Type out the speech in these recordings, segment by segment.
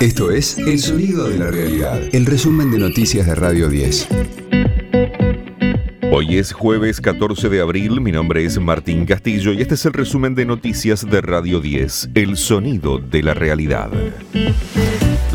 Esto es El Sonido de la Realidad, el resumen de noticias de Radio 10. Hoy es jueves 14 de abril, mi nombre es Martín Castillo y este es el resumen de noticias de Radio 10, El Sonido de la Realidad.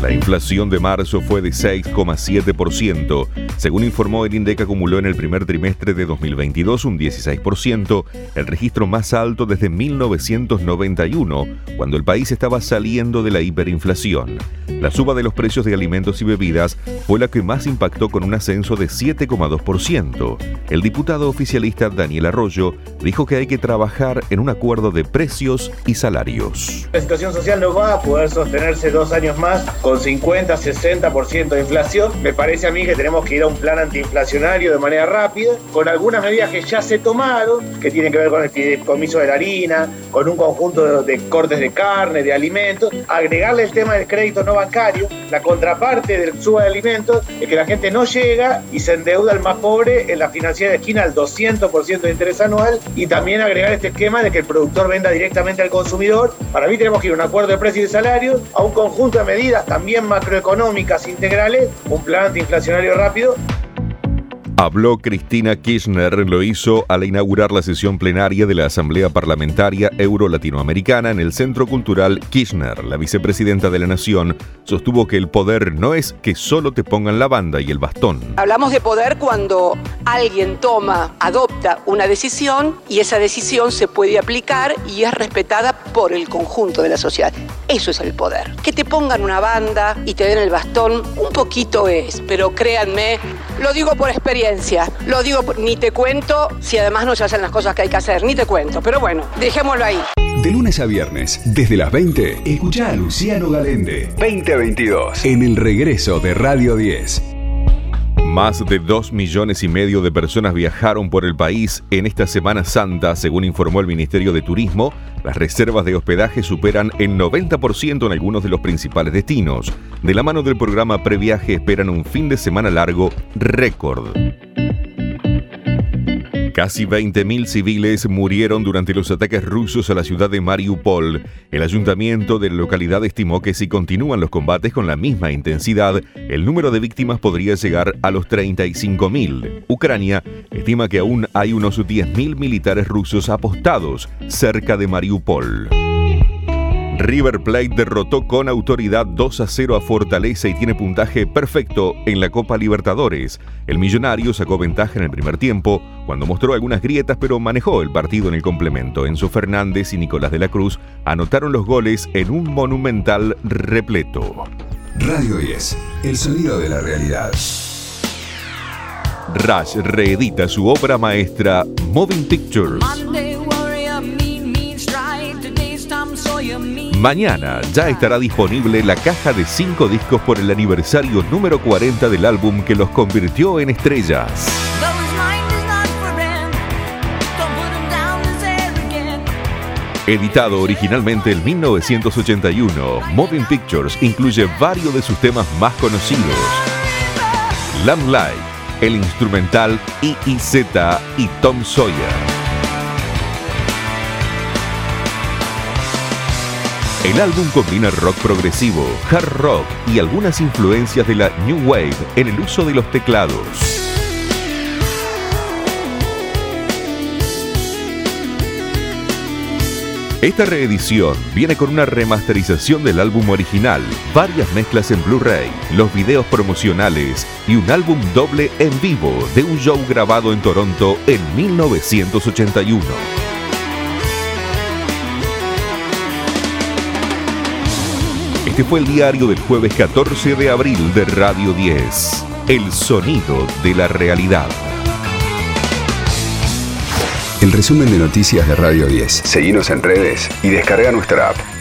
La inflación de marzo fue de 6,7%. Según informó el INDEC, acumuló en el primer trimestre de 2022 un 16%, el registro más alto desde 1991, cuando el país estaba saliendo de la hiperinflación. La suba de los precios de alimentos y bebidas fue la que más impactó con un ascenso de 7,2%. El diputado oficialista Daniel Arroyo dijo que hay que trabajar en un acuerdo de precios y salarios. La situación social no va a poder sostenerse dos años más 50, 60% de inflación. Me parece a mí que tenemos que ir a un plan antiinflacionario de manera rápida, con algunas medidas que ya se tomaron, que tienen que ver con el fideicomiso de la harina, con un conjunto de, cortes de carne, de alimentos, agregarle el tema del crédito no bancario, la contraparte del suba de alimentos, es que la gente no llega y se endeuda al más pobre en la financiera de esquina al 200% de interés anual y también agregar este esquema de que el productor venda directamente al consumidor. Para mí tenemos que ir a un acuerdo de precios y salarios, a un conjunto de medidas también macroeconómicas integrales, un plan antiinflacionario rápido Habló Cristina Kirchner, lo hizo al inaugurar la sesión plenaria de la Asamblea Parlamentaria Euro-Latinoamericana en el Centro Cultural Kirchner. La vicepresidenta de la Nación sostuvo que el poder no es que solo te pongan la banda y el bastón. Hablamos de poder cuando alguien toma, adopta una decisión y esa decisión se puede aplicar y es respetada por el conjunto de la sociedad. Eso es el poder. Que te pongan una banda y te den el bastón, un poquito es, pero créanme, lo digo por experiencia lo digo, ni te cuento si además no se hacen las cosas que hay que hacer, ni te cuento. Pero bueno, dejémoslo ahí. De lunes a viernes, desde las 20, escucha a Luciano Galende. 2022. En el regreso de Radio 10. Más de 2 millones y medio de personas viajaron por el país en esta Semana Santa, según informó el Ministerio de Turismo. Las reservas de hospedaje superan el 90% en algunos de los principales destinos. De la mano del programa Previaje esperan un fin de semana largo récord. Casi 20.000 civiles murieron durante los ataques rusos a la ciudad de Mariupol. El ayuntamiento de la localidad estimó que si continúan los combates con la misma intensidad, el número de víctimas podría llegar a los 35.000. Ucrania estima que aún hay unos 10.000 militares rusos apostados cerca de Mariupol. River Plate derrotó con autoridad 2 a 0 a Fortaleza y tiene puntaje perfecto en la Copa Libertadores. El millonario sacó ventaja en el primer tiempo, cuando mostró algunas grietas, pero manejó el partido en el complemento. Enzo Fernández y Nicolás de la Cruz anotaron los goles en un monumental repleto. Radio 10, el sonido de la realidad. Rush reedita su obra maestra Moving Pictures. Mañana ya estará disponible la caja de 5 discos por el aniversario número 40 del álbum que los convirtió en estrellas. Editado originalmente en 1981, Moving Pictures incluye varios de sus temas más conocidos. Lamb Light, el instrumental IIZ y Tom Sawyer. El álbum combina rock progresivo, hard rock y algunas influencias de la New Wave en el uso de los teclados. Esta reedición viene con una remasterización del álbum original, varias mezclas en Blu-ray, los videos promocionales y un álbum doble en vivo de un show grabado en Toronto en 1981. Este fue el diario del jueves 14 de abril de Radio 10. El sonido de la realidad. El resumen de noticias de Radio 10. Seguimos en redes y descarga nuestra app.